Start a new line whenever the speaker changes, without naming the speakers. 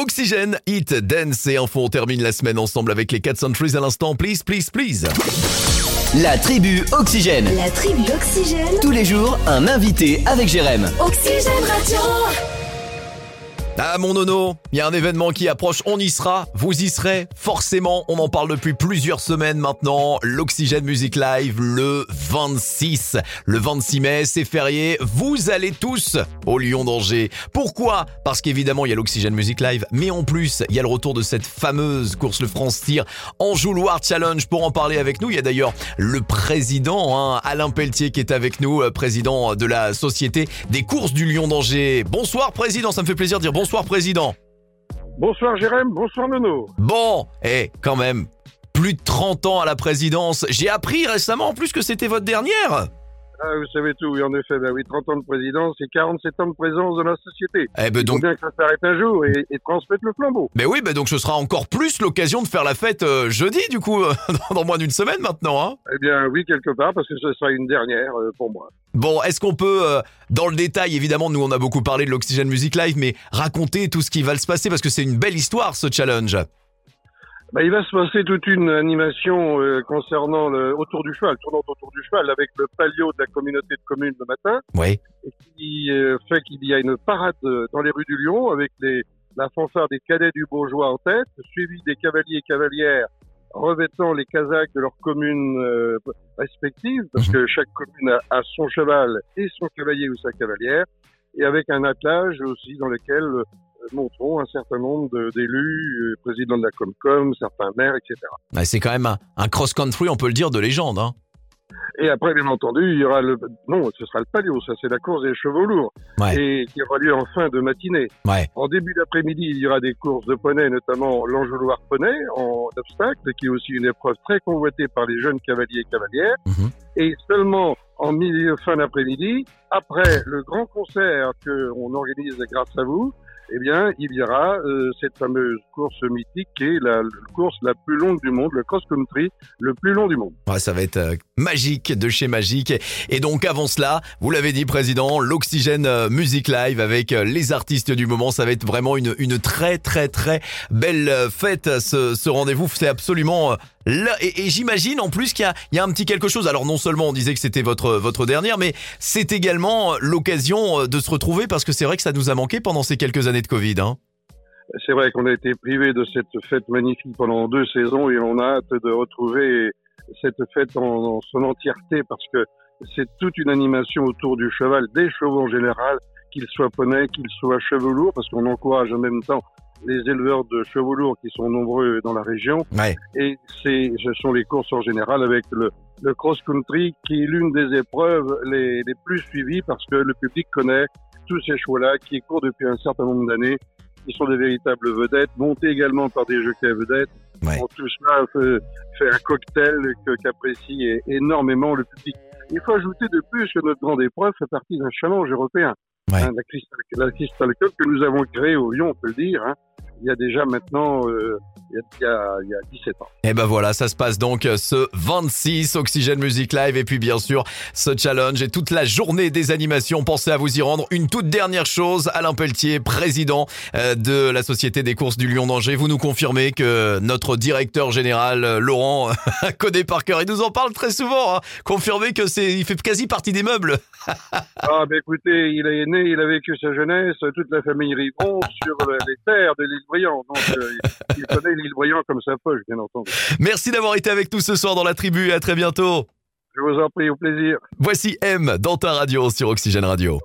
Oxygène, Hit, Dance et Info. On termine la semaine ensemble avec les 4 Centuries à l'instant. Please, please, please.
La tribu Oxygène.
La tribu Oxygène.
Tous les jours, un invité avec Jérém.
Oxygène Radio.
Ah mon nono, il y a un événement qui approche, on y sera, vous y serez, forcément, on en parle depuis plusieurs semaines maintenant, l'Oxygène Music Live le 26. Le 26 mai, c'est férié, vous allez tous au Lyon d'Angers. Pourquoi? Parce qu'évidemment, il y a l'Oxygène Music Live, mais en plus, il y a le retour de cette fameuse course le France Tir Anjou Loire Challenge. Pour en parler avec nous, il y a d'ailleurs le président, hein, Alain Pelletier, qui est avec nous, euh, président de la Société des courses du Lyon d'Angers. Bonsoir président, ça me fait plaisir de dire bonsoir Bonsoir président.
Bonsoir Jérém, bonsoir Nono.
Bon, et eh, quand même, plus de 30 ans à la présidence. J'ai appris récemment en plus que c'était votre dernière.
Ah, vous savez tout, oui, en effet. Ben oui, 30 ans de présidence et 47 ans de présence dans la société.
Eh ben donc...
bien que ça s'arrête un jour et, transmettre le flambeau.
Mais oui, ben donc ce sera encore plus l'occasion de faire la fête euh, jeudi, du coup, euh, dans moins d'une semaine maintenant. Hein
eh bien oui, quelque part, parce que ce sera une dernière euh, pour moi.
Bon, est-ce qu'on peut, dans le détail, évidemment, nous on a beaucoup parlé de l'Oxygène Music Live, mais raconter tout ce qui va se passer, parce que c'est une belle histoire ce challenge
bah, il va se passer toute une animation euh, concernant le autour du cheval, tournant autour du cheval, avec le palio de la communauté de communes le matin.
Oui.
Et qui euh, fait qu'il y a une parade euh, dans les rues du Lyon avec les, la fanfare des cadets du Bourgeois en tête, suivi des cavaliers et cavalières revêtant les casaques de leurs communes respectives, parce mhm. que chaque commune a, a, son cheval et son cavalier ou sa cavalière, et avec un attelage aussi dans lequel montrons un certain nombre d'élus, euh, présidents de la Comcom, certains maires, etc.
c'est quand même un, cross-country, on peut le dire, de légende. Hein.
Et après, bien entendu, il y aura le... Non, ce sera le palio, ça c'est la course des chevaux lourds. Et qui aura lieu en fin de matinée. En début d'après-midi, il y aura des courses de poney, notamment l'enjouloir poney en obstacle, qui est aussi une épreuve très convoitée par les jeunes cavaliers et cavalières. Mhm. Et seulement en milieu fin d'après-midi, après le grand concert qu'on organise grâce à vous, eh bien, il y aura euh, cette fameuse course mythique qui est la, course la plus longue du monde, le cross-country le plus long du monde.
euh, magique de chez magique. Et donc, avant cela, vous l'avez dit, Président, l'Oxygène euh, Music Live avec les artistes du moment, ça va être vraiment une, une très, très, très belle fête, ce, ce rendez-vous. C'est absolument et, j'imagine en plus qu'il y, a, un petit quelque chose. Alors non seulement on disait que c'était votre votre dernière, mais c'est également l'occasion de se retrouver parce que c'est vrai que ça nous a manqué pendant ces quelques années de Covid. Hein.
C'est vrai qu'on a été privé de cette fête magnifique pendant deux saisons et on a hâte de retrouver cette fête en, son entièreté parce que c'est toute une animation autour du cheval, des chevaux en général, qu'ils soient poneys, qu'ils soient chevaux lourds, parce qu'on encourage en même temps les éleveurs de chevaux lourds qui sont nombreux dans la région. Et c'est, ce sont les courses en général avec le, le cross-country qui est l'une des épreuves les, les, plus suivies parce que le public connaît tous ces chevaux-là qui courent depuis un certain nombre d'années, qui sont des véritables vedettes, montés également par des jockeys vedettes. Ouais. tout cela fait, un cocktail qu'apprécie énormément le public. Il faut ajouter de plus que notre grande épreuve fait partie d'un challenge européen. Hein, la, Crystal, la Crystal Cup que nous avons créée au Lyon, on peut le dire, hein, il y a déjà maintenant euh, il, y a, il, y a, 17 ans.
Et ben voilà, ça se passe donc euh, ce 26 Oxygène Music Live et puis bien sûr ce challenge et toute la journée des animations. Pensez à vous y rendre. Une toute dernière chose, Alain Pelletier, président euh, de la Société des courses du Lyon d'Angers, vous nous confirmez que notre directeur général Laurent connaît par cœur, il nous en parle très souvent. Hein. Confirmez que c'est, il fait quasi partie des meubles.
ah ben écoutez, il est né, il a vécu sa jeunesse, toute la famille Rivon sur les terres de l'île Brillant. Donc, euh, il connaît l'île Brillant comme sa poche, bien entendu.
Merci d'avoir été avec nous ce soir dans la tribu et à très bientôt.
Je vous en prie, au plaisir.
Voici M dans ta radio sur Oxygène Radio.